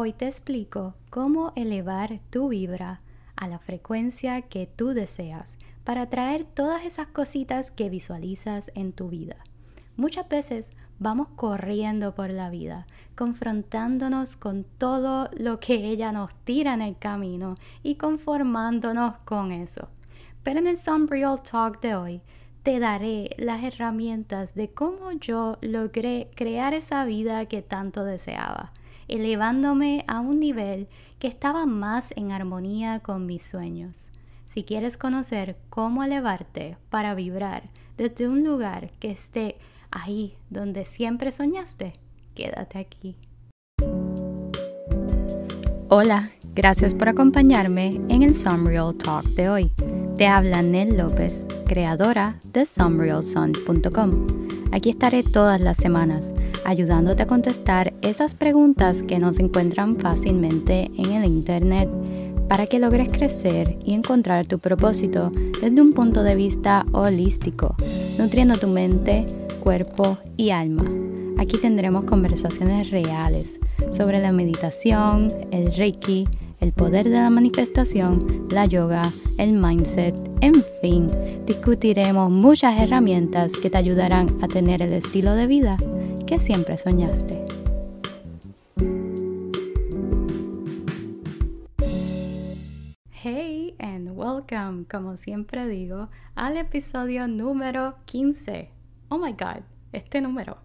Hoy te explico cómo elevar tu vibra a la frecuencia que tú deseas para atraer todas esas cositas que visualizas en tu vida. Muchas veces vamos corriendo por la vida, confrontándonos con todo lo que ella nos tira en el camino y conformándonos con eso. Pero en el Sunreal Talk de hoy te daré las herramientas de cómo yo logré crear esa vida que tanto deseaba, elevándome a un nivel que estaba más en armonía con mis sueños. Si quieres conocer cómo elevarte para vibrar desde un lugar que esté ahí donde siempre soñaste, quédate aquí. Hola, gracias por acompañarme en el Sunreal Talk de hoy. Te habla Nel López, creadora de sunrealsun.com. Aquí estaré todas las semanas ayudándote a contestar esas preguntas que no se encuentran fácilmente en el Internet para que logres crecer y encontrar tu propósito desde un punto de vista holístico, nutriendo tu mente, cuerpo y alma. Aquí tendremos conversaciones reales sobre la meditación, el reiki, el poder de la manifestación, la yoga, el mindset, en fin, discutiremos muchas herramientas que te ayudarán a tener el estilo de vida que siempre soñaste. Hey and welcome, como siempre digo, al episodio número 15. Oh my god, este número.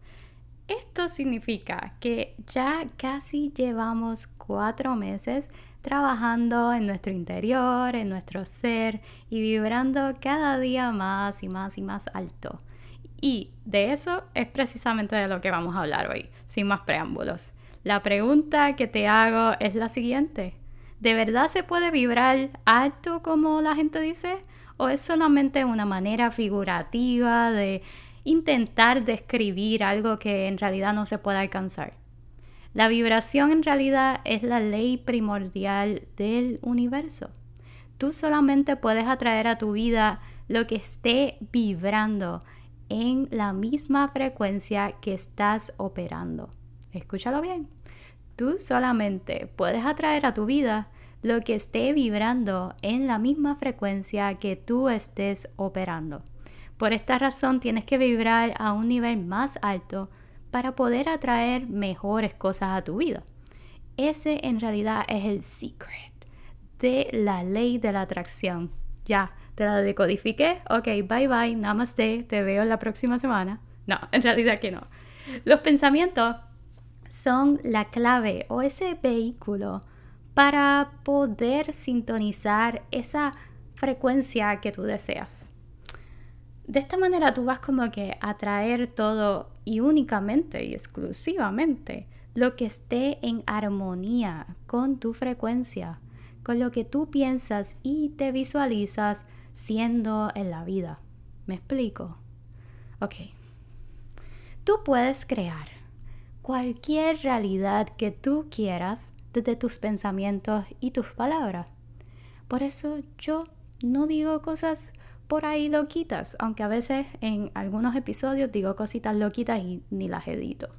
Esto significa que ya casi llevamos cuatro meses trabajando en nuestro interior, en nuestro ser y vibrando cada día más y más y más alto. Y de eso es precisamente de lo que vamos a hablar hoy, sin más preámbulos. La pregunta que te hago es la siguiente. ¿De verdad se puede vibrar alto como la gente dice? ¿O es solamente una manera figurativa de intentar describir algo que en realidad no se puede alcanzar? La vibración en realidad es la ley primordial del universo. Tú solamente puedes atraer a tu vida lo que esté vibrando en la misma frecuencia que estás operando. Escúchalo bien. Tú solamente puedes atraer a tu vida lo que esté vibrando en la misma frecuencia que tú estés operando. Por esta razón tienes que vibrar a un nivel más alto para poder atraer mejores cosas a tu vida. Ese en realidad es el secret de la ley de la atracción. Ya, te la decodifiqué. Ok, bye bye, namaste, te veo la próxima semana. No, en realidad que no. Los pensamientos son la clave o ese vehículo para poder sintonizar esa frecuencia que tú deseas. De esta manera tú vas como que a atraer todo y únicamente y exclusivamente lo que esté en armonía con tu frecuencia, con lo que tú piensas y te visualizas siendo en la vida. ¿Me explico? Ok. Tú puedes crear cualquier realidad que tú quieras desde tus pensamientos y tus palabras. Por eso yo no digo cosas por ahí loquitas, aunque a veces en algunos episodios digo cositas loquitas y ni las edito.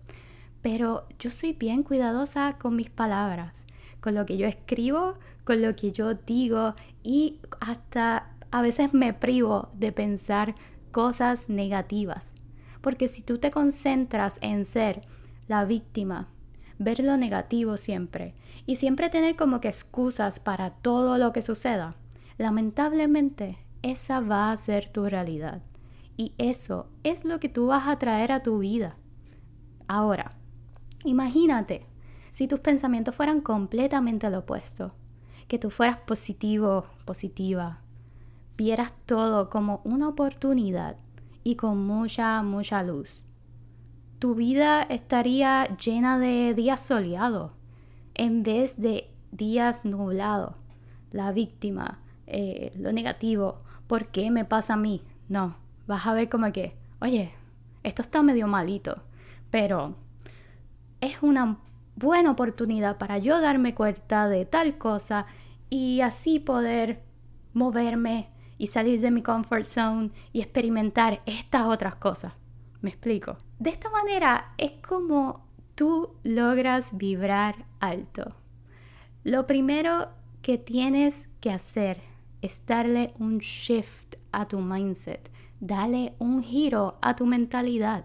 Pero yo soy bien cuidadosa con mis palabras, con lo que yo escribo, con lo que yo digo y hasta a veces me privo de pensar cosas negativas. Porque si tú te concentras en ser la víctima, ver lo negativo siempre y siempre tener como que excusas para todo lo que suceda, lamentablemente esa va a ser tu realidad. Y eso es lo que tú vas a traer a tu vida. Ahora, imagínate si tus pensamientos fueran completamente lo opuesto, que tú fueras positivo, positiva, vieras todo como una oportunidad y con mucha, mucha luz. Tu vida estaría llena de días soleados en vez de días nublados. La víctima, eh, lo negativo, ¿por qué me pasa a mí? No, vas a ver como que, oye, esto está medio malito, pero es una buena oportunidad para yo darme cuenta de tal cosa y así poder moverme salir de mi comfort zone y experimentar estas otras cosas. ¿Me explico? De esta manera es como tú logras vibrar alto. Lo primero que tienes que hacer es darle un shift a tu mindset, dale un giro a tu mentalidad.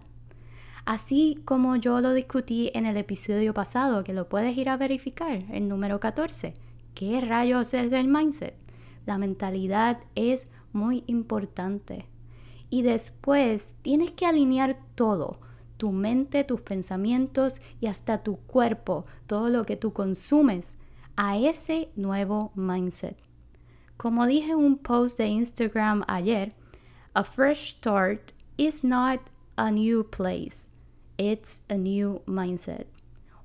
Así como yo lo discutí en el episodio pasado, que lo puedes ir a verificar, el número 14. ¿Qué rayos es el mindset? La mentalidad es muy importante. Y después tienes que alinear todo, tu mente, tus pensamientos y hasta tu cuerpo, todo lo que tú consumes, a ese nuevo mindset. Como dije en un post de Instagram ayer, a fresh start is not a new place, it's a new mindset.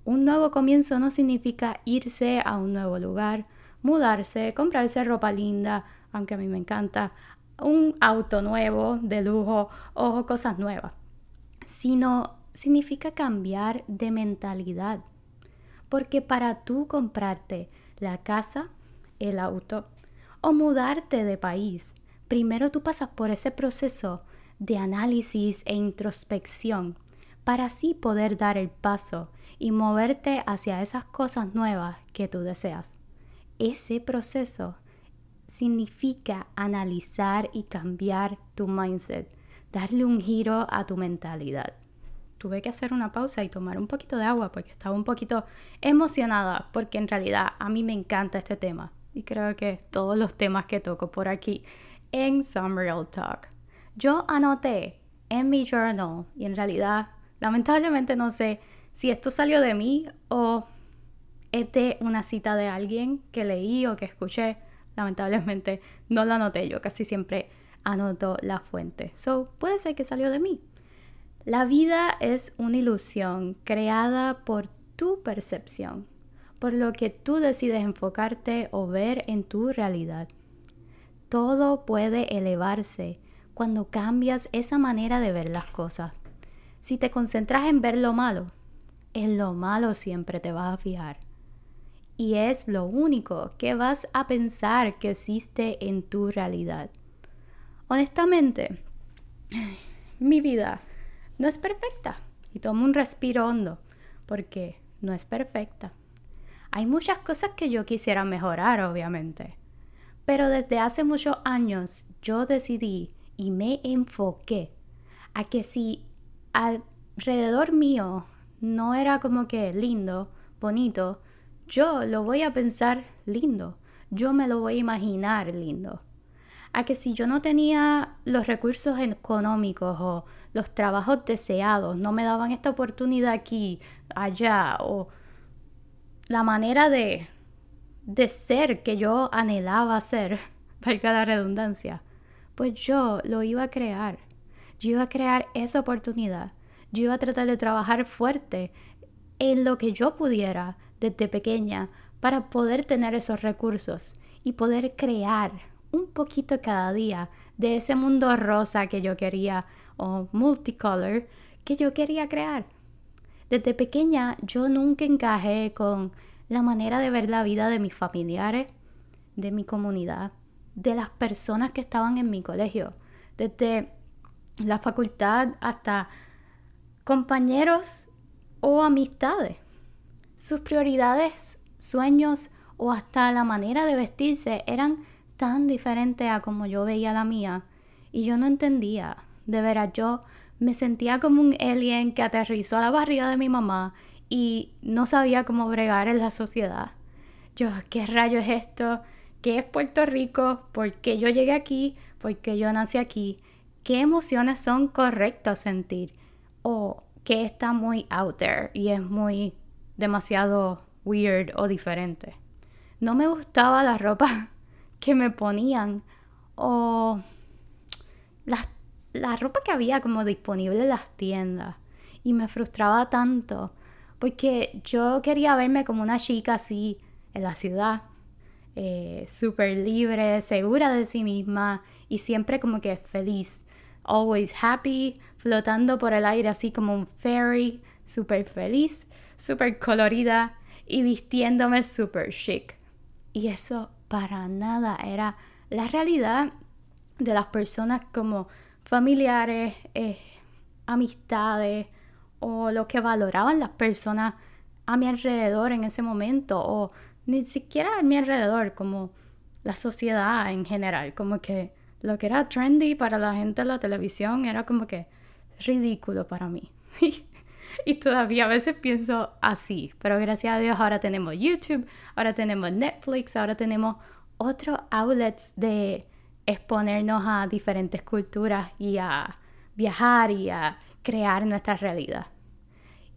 Un nuevo comienzo no significa irse a un nuevo lugar, mudarse, comprarse ropa linda, aunque a mí me encanta, un auto nuevo de lujo o cosas nuevas, sino significa cambiar de mentalidad. Porque para tú comprarte la casa, el auto o mudarte de país, primero tú pasas por ese proceso de análisis e introspección para así poder dar el paso y moverte hacia esas cosas nuevas que tú deseas. Ese proceso significa analizar y cambiar tu mindset, darle un giro a tu mentalidad. Tuve que hacer una pausa y tomar un poquito de agua porque estaba un poquito emocionada porque en realidad a mí me encanta este tema y creo que todos los temas que toco por aquí en Some Real Talk. Yo anoté en mi journal y en realidad lamentablemente no sé si esto salió de mí o es de una cita de alguien que leí o que escuché lamentablemente no lo anoté yo, casi siempre anoto la fuente. So, puede ser que salió de mí. La vida es una ilusión creada por tu percepción, por lo que tú decides enfocarte o ver en tu realidad. Todo puede elevarse cuando cambias esa manera de ver las cosas. Si te concentras en ver lo malo, en lo malo siempre te vas a fijar y es lo único que vas a pensar que existe en tu realidad. Honestamente, mi vida no es perfecta y tomo un respiro hondo porque no es perfecta. Hay muchas cosas que yo quisiera mejorar, obviamente, pero desde hace muchos años yo decidí y me enfoqué a que si alrededor mío no era como que lindo, bonito, yo lo voy a pensar lindo, yo me lo voy a imaginar lindo. A que si yo no tenía los recursos económicos o los trabajos deseados, no me daban esta oportunidad aquí, allá, o la manera de, de ser que yo anhelaba ser, valga la redundancia, pues yo lo iba a crear. Yo iba a crear esa oportunidad. Yo iba a tratar de trabajar fuerte en lo que yo pudiera desde pequeña para poder tener esos recursos y poder crear un poquito cada día de ese mundo rosa que yo quería o multicolor que yo quería crear. Desde pequeña yo nunca encajé con la manera de ver la vida de mis familiares, de mi comunidad, de las personas que estaban en mi colegio, desde la facultad hasta compañeros o amistades sus prioridades, sueños o hasta la manera de vestirse eran tan diferentes a como yo veía la mía y yo no entendía. De veras, yo me sentía como un alien que aterrizó a la barriga de mi mamá y no sabía cómo bregar en la sociedad. Yo, ¿qué rayo es esto? ¿Qué es Puerto Rico? ¿Por qué yo llegué aquí? ¿Por qué yo nací aquí? ¿Qué emociones son correctas sentir? ¿O qué está muy out there y es muy demasiado weird o diferente. No me gustaba la ropa que me ponían o la, la ropa que había como disponible en las tiendas. Y me frustraba tanto porque yo quería verme como una chica así en la ciudad, eh, súper libre, segura de sí misma y siempre como que feliz. Always happy, flotando por el aire así como un fairy, súper feliz súper colorida y vistiéndome súper chic. Y eso para nada era la realidad de las personas como familiares, eh, amistades o lo que valoraban las personas a mi alrededor en ese momento o ni siquiera a mi alrededor, como la sociedad en general, como que lo que era trendy para la gente en la televisión era como que ridículo para mí. y todavía a veces pienso así, pero gracias a Dios ahora tenemos YouTube, ahora tenemos Netflix, ahora tenemos otros outlets de exponernos a diferentes culturas y a viajar y a crear nuestra realidad.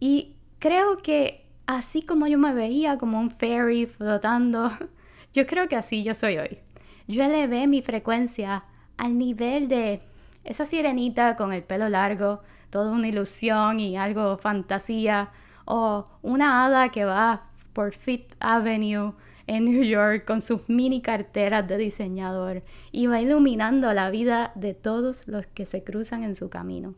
Y creo que así como yo me veía como un fairy flotando, yo creo que así yo soy hoy. Yo elevé mi frecuencia al nivel de esa sirenita con el pelo largo, toda una ilusión y algo fantasía, o una hada que va por Fifth Avenue en New York con sus mini carteras de diseñador y va iluminando la vida de todos los que se cruzan en su camino.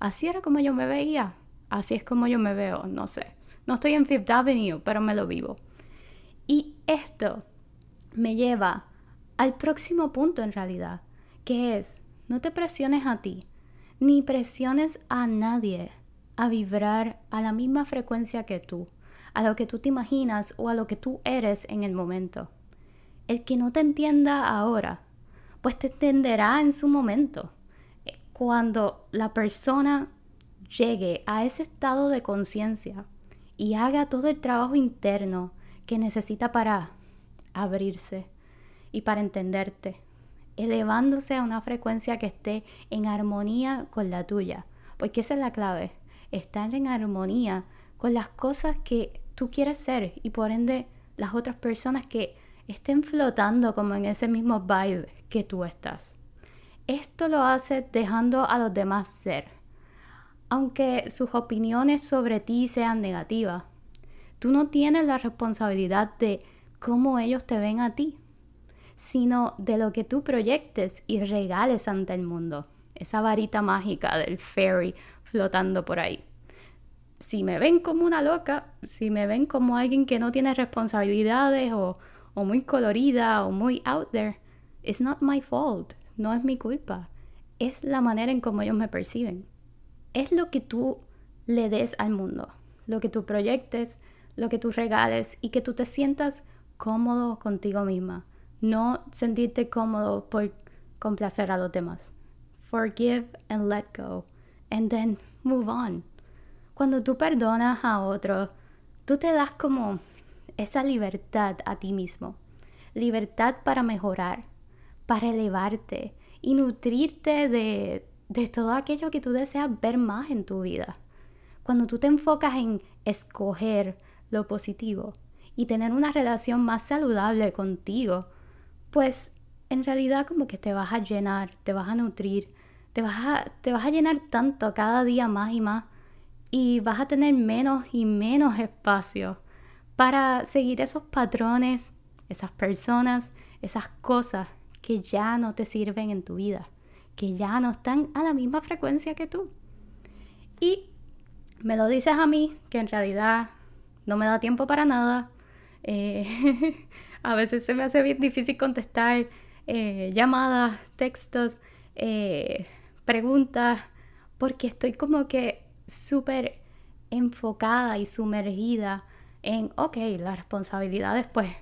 Así era como yo me veía, así es como yo me veo, no sé. No estoy en Fifth Avenue, pero me lo vivo. Y esto me lleva al próximo punto en realidad, que es, no te presiones a ti, ni presiones a nadie a vibrar a la misma frecuencia que tú a lo que tú te imaginas o a lo que tú eres en el momento. El que no te entienda ahora, pues te entenderá en su momento. Cuando la persona llegue a ese estado de conciencia y haga todo el trabajo interno que necesita para abrirse y para entenderte, elevándose a una frecuencia que esté en armonía con la tuya, porque esa es la clave, estar en armonía con las cosas que tú quieres ser y por ende las otras personas que estén flotando como en ese mismo vibe que tú estás. Esto lo hace dejando a los demás ser. Aunque sus opiniones sobre ti sean negativas, tú no tienes la responsabilidad de cómo ellos te ven a ti, sino de lo que tú proyectes y regales ante el mundo. Esa varita mágica del fairy flotando por ahí si me ven como una loca, si me ven como alguien que no tiene responsabilidades o, o muy colorida o muy out there, it's not my fault, no es mi culpa, es la manera en cómo ellos me perciben. Es lo que tú le des al mundo, lo que tú proyectes, lo que tú regales y que tú te sientas cómodo contigo misma, no sentirte cómodo por complacer a los demás. Forgive and let go, and then move on cuando tú perdonas a otro, tú te das como esa libertad a ti mismo. Libertad para mejorar, para elevarte y nutrirte de, de todo aquello que tú deseas ver más en tu vida. Cuando tú te enfocas en escoger lo positivo y tener una relación más saludable contigo, pues en realidad como que te vas a llenar, te vas a nutrir, te vas a, te vas a llenar tanto cada día más y más y vas a tener menos y menos espacio para seguir esos patrones, esas personas, esas cosas que ya no te sirven en tu vida, que ya no están a la misma frecuencia que tú. Y me lo dices a mí, que en realidad no me da tiempo para nada. Eh, a veces se me hace bien difícil contestar eh, llamadas, textos, eh, preguntas, porque estoy como que súper enfocada y sumergida en, ok, las responsabilidades pues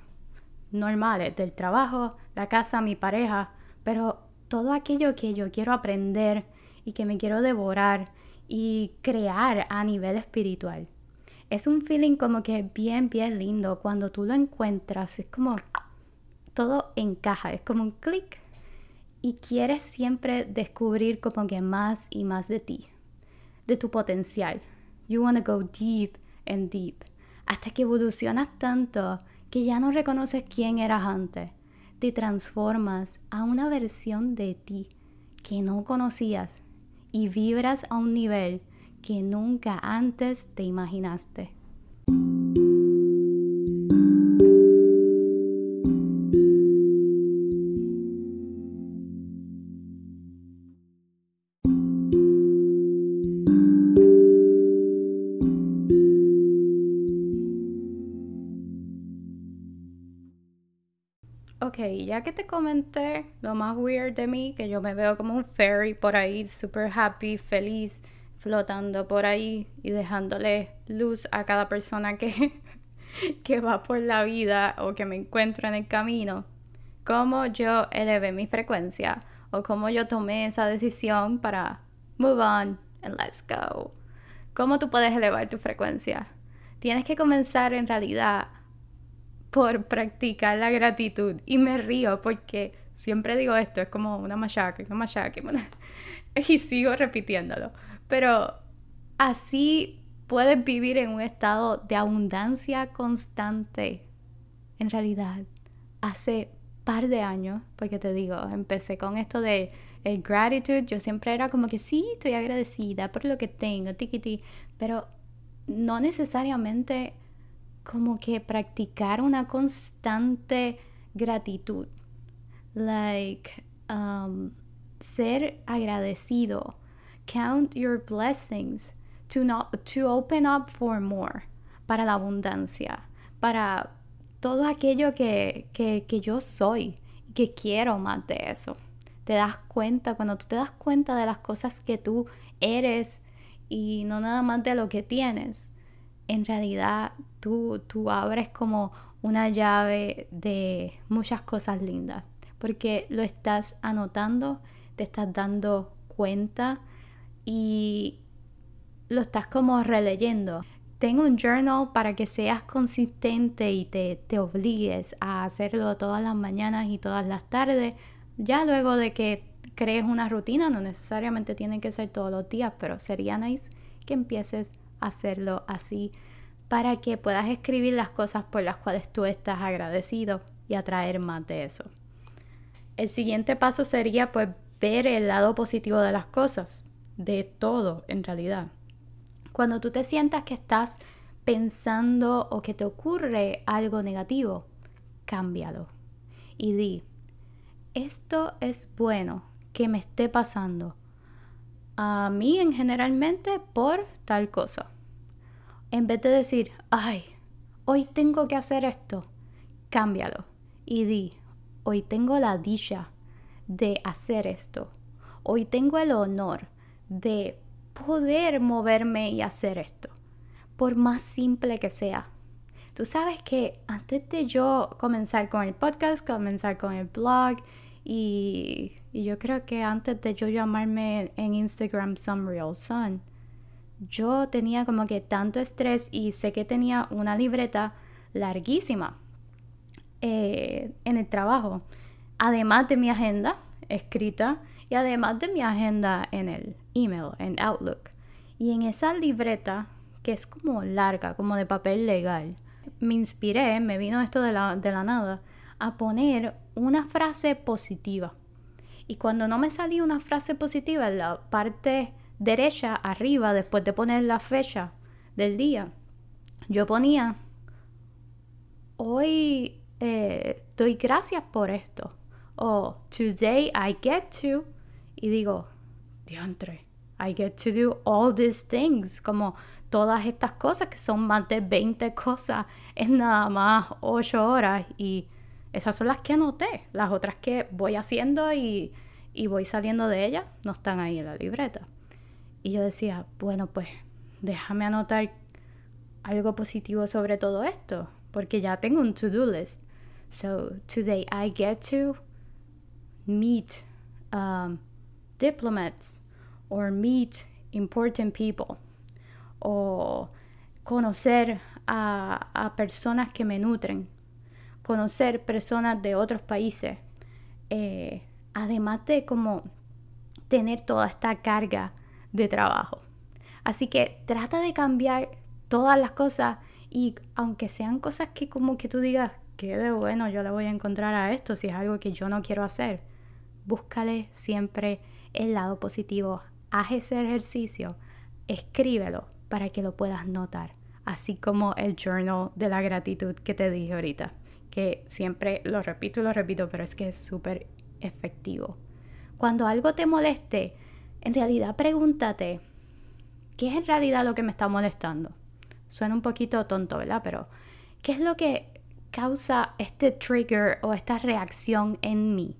normales del trabajo, la casa, mi pareja, pero todo aquello que yo quiero aprender y que me quiero devorar y crear a nivel espiritual. Es un feeling como que bien, bien lindo cuando tú lo encuentras, es como todo encaja, es como un clic y quieres siempre descubrir como que más y más de ti de tu potencial. You want to go deep and deep. Hasta que evolucionas tanto que ya no reconoces quién eras antes. Te transformas a una versión de ti que no conocías y vibras a un nivel que nunca antes te imaginaste. Ok, ya que te comenté lo más weird de mí, que yo me veo como un fairy por ahí, super happy, feliz, flotando por ahí y dejándole luz a cada persona que, que va por la vida o que me encuentro en el camino, cómo yo elevé mi frecuencia o cómo yo tomé esa decisión para move on and let's go. ¿Cómo tú puedes elevar tu frecuencia? Tienes que comenzar en realidad por practicar la gratitud. Y me río porque siempre digo esto, es como una machaca, una machaca, y sigo repitiéndolo. Pero así puedes vivir en un estado de abundancia constante. En realidad, hace par de años, porque te digo, empecé con esto de el gratitude, yo siempre era como que sí, estoy agradecida por lo que tengo, tiquiti, pero no necesariamente como que practicar una constante gratitud. Like, um, ser agradecido. Count your blessings to, not, to open up for more. Para la abundancia. Para todo aquello que, que, que yo soy. Que quiero más de eso. Te das cuenta, cuando tú te das cuenta de las cosas que tú eres y no nada más de lo que tienes, en realidad tú, tú abres como una llave de muchas cosas lindas, porque lo estás anotando, te estás dando cuenta y lo estás como releyendo. Tengo un journal para que seas consistente y te, te obligues a hacerlo todas las mañanas y todas las tardes. Ya luego de que crees una rutina, no necesariamente tiene que ser todos los días, pero sería nice que empieces a hacerlo así para que puedas escribir las cosas por las cuales tú estás agradecido y atraer más de eso. El siguiente paso sería pues ver el lado positivo de las cosas, de todo en realidad. Cuando tú te sientas que estás pensando o que te ocurre algo negativo, cámbialo y di, esto es bueno que me esté pasando a mí en generalmente por tal cosa en vez de decir, ay, hoy tengo que hacer esto, cámbialo y di, hoy tengo la dicha de hacer esto. Hoy tengo el honor de poder moverme y hacer esto, por más simple que sea. Tú sabes que antes de yo comenzar con el podcast, comenzar con el blog y, yo creo que antes de yo llamarme en Instagram Some Real Sun, yo tenía como que tanto estrés y sé que tenía una libreta larguísima eh, en el trabajo, además de mi agenda escrita y además de mi agenda en el email, en Outlook. Y en esa libreta, que es como larga, como de papel legal, me inspiré, me vino esto de la, de la nada, a poner una frase positiva. Y cuando no me salía una frase positiva en la parte derecha arriba, después de poner la fecha del día, yo ponía, hoy eh, doy gracias por esto. O today I get to. Y digo, diantre, I get to do all these things. Como todas estas cosas que son más de 20 cosas en nada más 8 horas. Y esas son las que anoté. Las otras que voy haciendo y, y voy saliendo de ellas no están ahí en la libreta. Y yo decía, bueno, pues déjame anotar algo positivo sobre todo esto, porque ya tengo un to-do list. So today I get to meet um, diplomats or meet important people o conocer a, personas que me nutren, conocer personas de otros países, eh, además de como tener toda esta carga de trabajo. Así que trata de cambiar todas las cosas y aunque sean cosas que como que tú digas, que de bueno yo le voy a encontrar a esto si es algo que yo no quiero hacer, búscale siempre el lado positivo. Haz ese ejercicio, escríbelo para que lo puedas notar, así como el journal de la gratitud que te dije ahorita, que siempre lo repito y lo repito, pero es que es súper efectivo. Cuando algo te moleste, en realidad pregúntate, ¿qué es en realidad lo que me está molestando? Suena un poquito tonto, ¿verdad? Pero, ¿qué es lo que causa este trigger o esta reacción en mí?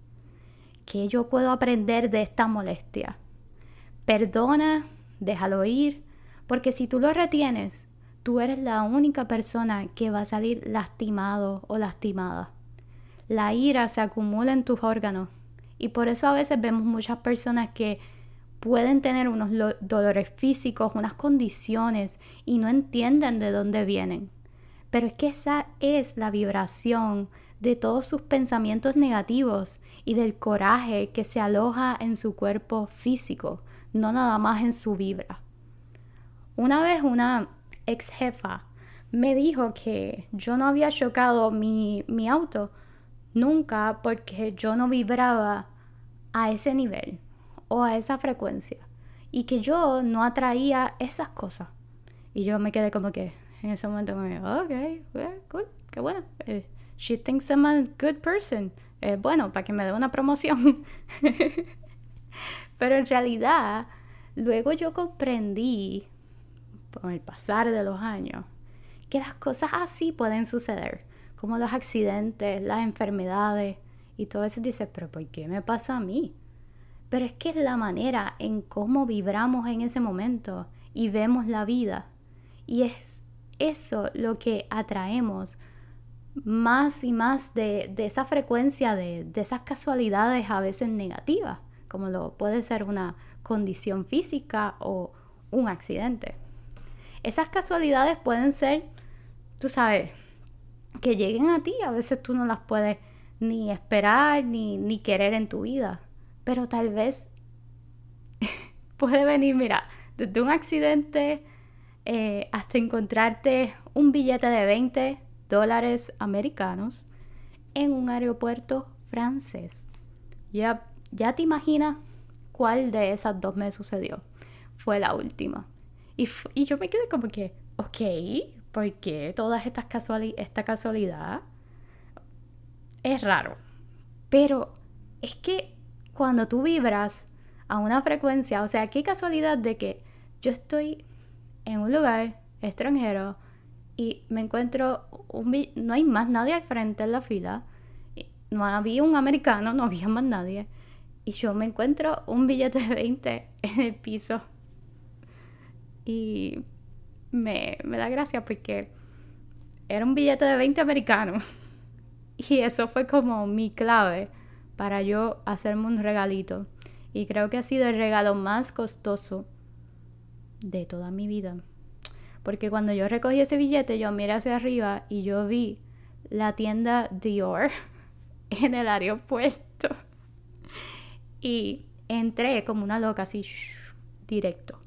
¿Qué yo puedo aprender de esta molestia? Perdona, déjalo ir, porque si tú lo retienes, tú eres la única persona que va a salir lastimado o lastimada. La ira se acumula en tus órganos y por eso a veces vemos muchas personas que pueden tener unos dolores físicos, unas condiciones y no entienden de dónde vienen. Pero es que esa es la vibración de todos sus pensamientos negativos y del coraje que se aloja en su cuerpo físico, no nada más en su vibra. Una vez una ex jefa me dijo que yo no había chocado mi, mi auto nunca porque yo no vibraba a ese nivel o a esa frecuencia y que yo no atraía esas cosas. Y yo me quedé como que en ese momento me ok, cool, qué bueno. Eh, she thinks I'm a good person. Eh, bueno, para que me dé una promoción. Pero en realidad, luego yo comprendí, con el pasar de los años, que las cosas así pueden suceder, como los accidentes, las enfermedades y todo eso. Dices, pero ¿por qué me pasa a mí? pero es que es la manera en cómo vibramos en ese momento y vemos la vida. Y es eso lo que atraemos más y más de, esa frecuencia de, de, esas casualidades a veces negativas, como lo puede ser una condición física o un accidente. Esas casualidades pueden ser, tú sabes, que lleguen a ti, a veces tú no las puedes ni esperar ni, ni querer en tu vida pero tal vez puede venir, mira, desde un accidente eh, hasta encontrarte un billete de 20 dólares americanos en un aeropuerto francés. Ya, ya te imaginas cuál de esas dos me sucedió. Fue la última. Y, y yo me quedé como que, ok, ¿por qué todas estas casualidades, esta casualidad? Es raro. Pero es que cuando tú vibras a una frecuencia, o sea, qué casualidad de que yo estoy en un lugar extranjero y me encuentro, un, no hay más nadie al frente en la fila, no había un americano, no había más nadie, y yo me encuentro un billete de 20 en el piso. Y me, me da gracia porque era un billete de 20 americano. Y eso fue como mi clave para yo hacerme un regalito. Y creo que ha sido el regalo más costoso de toda mi vida. Porque cuando yo recogí ese billete, yo miré hacia arriba y yo vi la tienda Dior en el aeropuerto. Y entré como una loca, así, directo.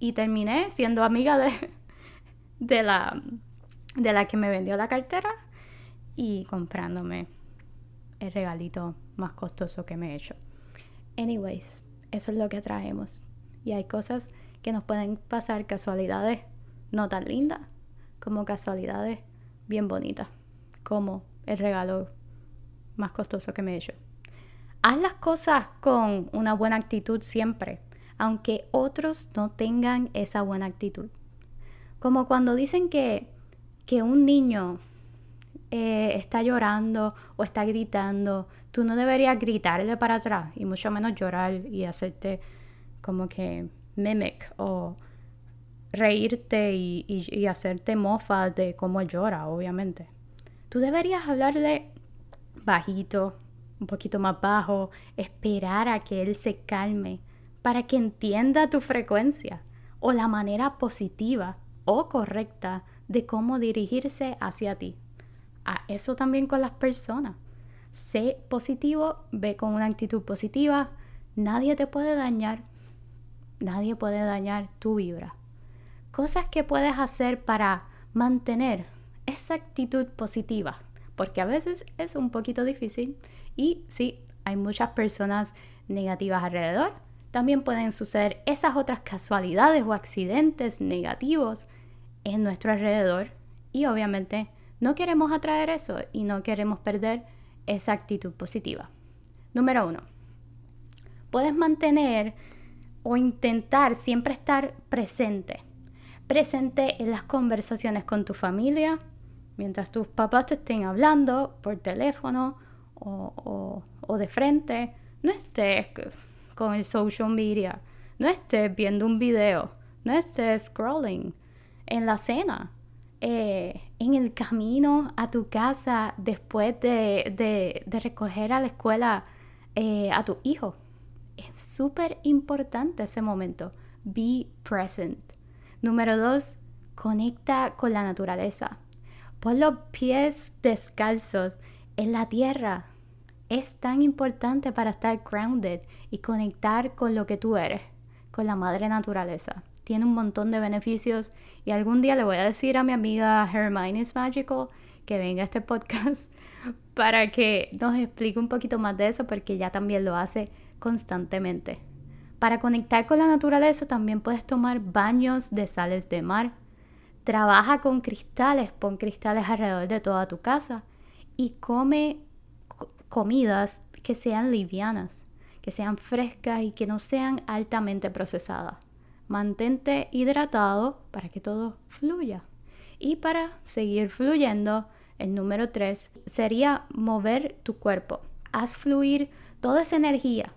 Y terminé siendo amiga de, de, la, de la que me vendió la cartera y comprándome el regalito más costoso que me he hecho. Anyways, eso es lo que traemos. Y hay cosas que nos pueden pasar, casualidades no tan lindas, como casualidades bien bonitas, como el regalo más costoso que me he hecho. Haz las cosas con una buena actitud siempre, aunque otros no tengan esa buena actitud. Como cuando dicen que, que un niño eh, está llorando o está gritando, tú no deberías gritarle para atrás y mucho menos llorar y hacerte como que mimic o reírte y, y hacerte mofa de cómo llora, obviamente. Tú deberías hablarle bajito, un poquito más bajo, esperar a que él se calme para que entienda tu frecuencia o la manera positiva o correcta de cómo dirigirse hacia ti a eso también con las personas. Sé positivo, ve con una actitud positiva. Nadie te puede dañar. Nadie puede dañar tu vibra. Cosas que puedes hacer para mantener esa actitud positiva. Porque a veces es un poquito difícil y sí, hay muchas personas negativas alrededor. También pueden suceder esas otras casualidades o accidentes negativos en nuestro alrededor. Y obviamente no queremos atraer eso y no queremos perder esa actitud positiva. Número uno, puedes mantener o intentar siempre estar presente. Presente en las conversaciones con tu familia, mientras tus papás te estén hablando por teléfono o, de frente. No estés con el social media, no estés viendo un video, no estés scrolling en la cena, eh, en el camino a tu casa después de, recoger a la escuela eh, a tu hijo. Es súper importante ese momento. Be present. Número dos, conecta con la naturaleza. Pon los pies descalzos en la tierra. Es tan importante para estar grounded y conectar con lo que tú eres, con la madre naturaleza. Tiene un montón de beneficios y algún día le voy a decir a mi amiga Hermione is Magical que venga a este podcast para que nos explique un poquito más de eso porque ella también lo hace constantemente. Para conectar con la naturaleza también puedes tomar baños de sales de mar. Trabaja con cristales, pon cristales alrededor de toda tu casa y come comidas que sean livianas, que sean frescas y que no sean altamente procesadas. Mantente hidratado para que todo fluya. Y para seguir fluyendo, el número 3 sería mover tu cuerpo. Haz fluir toda esa energía,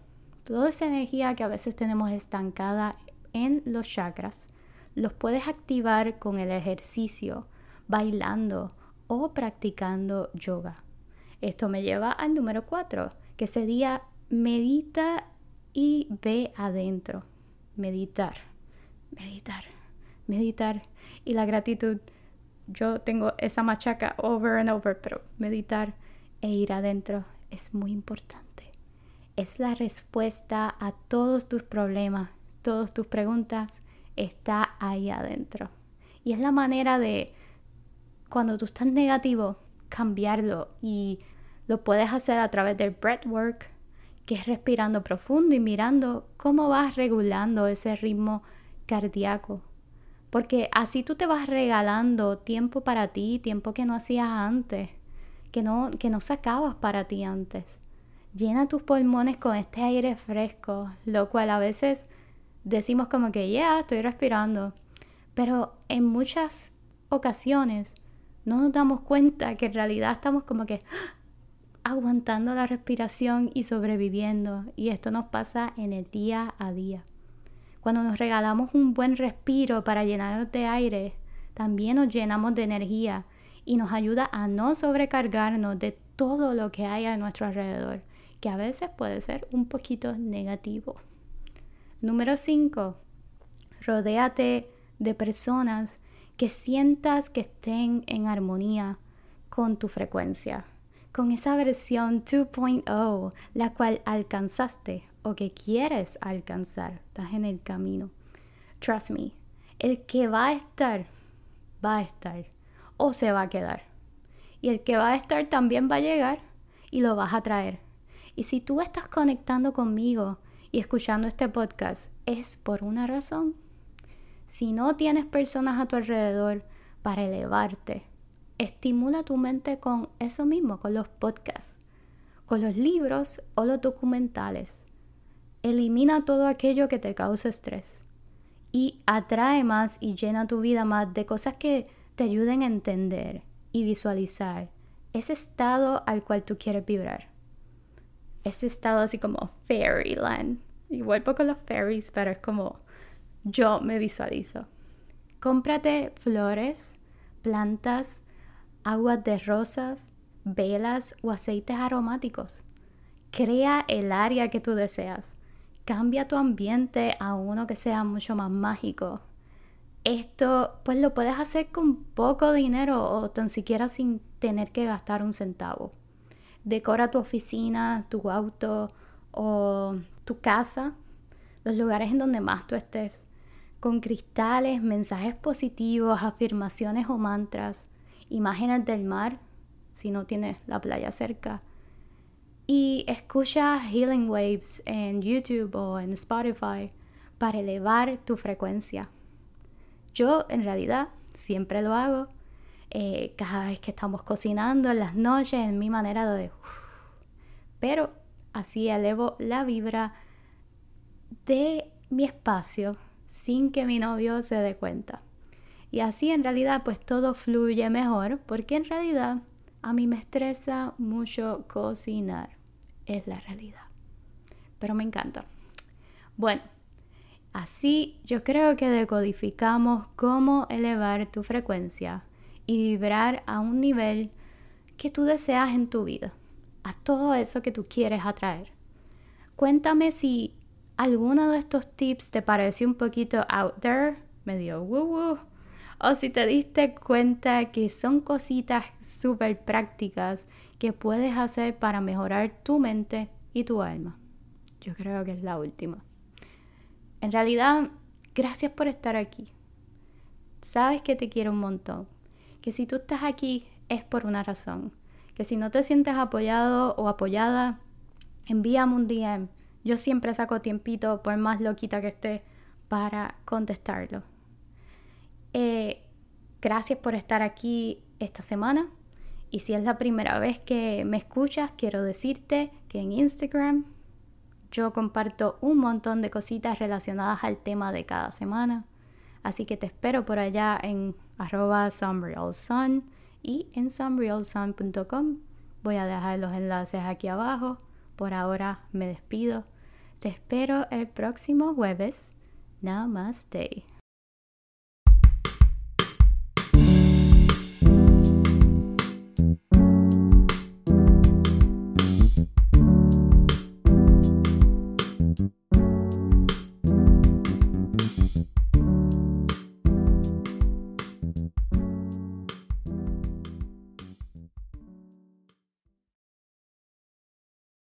toda esa energía que a veces tenemos estancada en los chakras. Los puedes activar con el ejercicio, bailando o practicando yoga. Esto me lleva al número 4, que sería medita y ve adentro. Meditar, meditar, meditar. Y la gratitud, yo tengo esa machaca over and over, pero meditar e ir adentro es muy importante. Es la respuesta a todos tus problemas, todas tus preguntas, está ahí adentro. Y es la manera de, cuando tú estás negativo, cambiarlo y lo puedes hacer a través del breathwork, que es respirando profundo y mirando cómo vas regulando ese ritmo cardíaco. Porque así tú te vas regalando tiempo para ti, tiempo que no hacías antes, que no, que no sacabas para ti antes. Llena tus pulmones con este aire fresco, lo cual a veces decimos como que, ya, estoy respirando. Pero en muchas ocasiones no nos damos cuenta que en realidad estamos como que aguantando la respiración y sobreviviendo. Y esto nos pasa en el día a día. Cuando nos regalamos un buen respiro para llenarnos de aire, también nos llenamos de energía y nos ayuda a no sobrecargarnos de todo lo que hay a nuestro alrededor, que a veces puede ser un poquito negativo. Número 5. Rodéate de personas que sientas que estén en armonía con tu frecuencia, con esa versión 2.0, la cual alcanzaste o que quieres alcanzar, estás en el camino. Trust me, el que va a estar, va a estar o se va a quedar. Y el que va a estar también va a llegar y lo vas a traer. Y si tú estás conectando conmigo y escuchando este podcast, es por una razón si no tienes personas a tu alrededor para elevarte, estimula tu mente con eso mismo, con los podcasts, con los libros o los documentales. Elimina todo aquello que te cause estrés y atrae más y llena tu vida más de cosas que te ayuden a entender y visualizar ese estado al cual tú quieres vibrar. Ese estado así como fairyland. Igual poco los fairies, pero es como yo me visualizo. Cómprate flores, plantas, aguas de rosas, velas o aceites aromáticos. Crea el área que tú deseas. Cambia tu ambiente a uno que sea mucho más mágico. Esto pues lo puedes hacer con poco dinero o tan siquiera sin tener que gastar un centavo. Decora tu oficina, tu auto o tu casa, los lugares en donde más tú estés con cristales, mensajes positivos, afirmaciones o mantras, imágenes del mar, si no tienes la playa cerca. Y escucha Healing Waves en YouTube o en Spotify para elevar tu frecuencia. Yo en realidad siempre lo hago. Eh, cada vez que estamos cocinando en las noches, en mi manera de... Pero así elevo la vibra de mi espacio sin que mi novio se dé cuenta. Y así en realidad pues todo fluye mejor porque en realidad a mí me estresa mucho cocinar. Es la realidad. Pero me encanta. Bueno, Así yo creo que decodificamos cómo elevar tu frecuencia y vibrar a un nivel que tú deseas en tu vida, a todo eso que tú quieres atraer. Cuéntame si alguno de estos tips te pareció un poquito out there, medio woo woo, o si te diste cuenta que son cositas súper prácticas que puedes hacer para mejorar tu mente y tu alma. Yo creo que es la última. En realidad, gracias por estar aquí. Sabes que te quiero un montón. Que si tú estás aquí es por una razón. Que si no te sientes apoyado o apoyada, envíame un DM. Yo siempre saco tiempito, por más loquita que esté, para contestarlo. Eh, gracias por estar aquí esta semana. Y si es la primera vez que me escuchas, quiero decirte que en Instagram yo comparto un montón de cositas relacionadas al tema de cada semana. Así que te espero por allá en arroba sunrealsun y en sunrealsun.com. Voy a dejar los enlaces aquí abajo. Por ahora me despido. Te espero el próximo jueves. Namaste.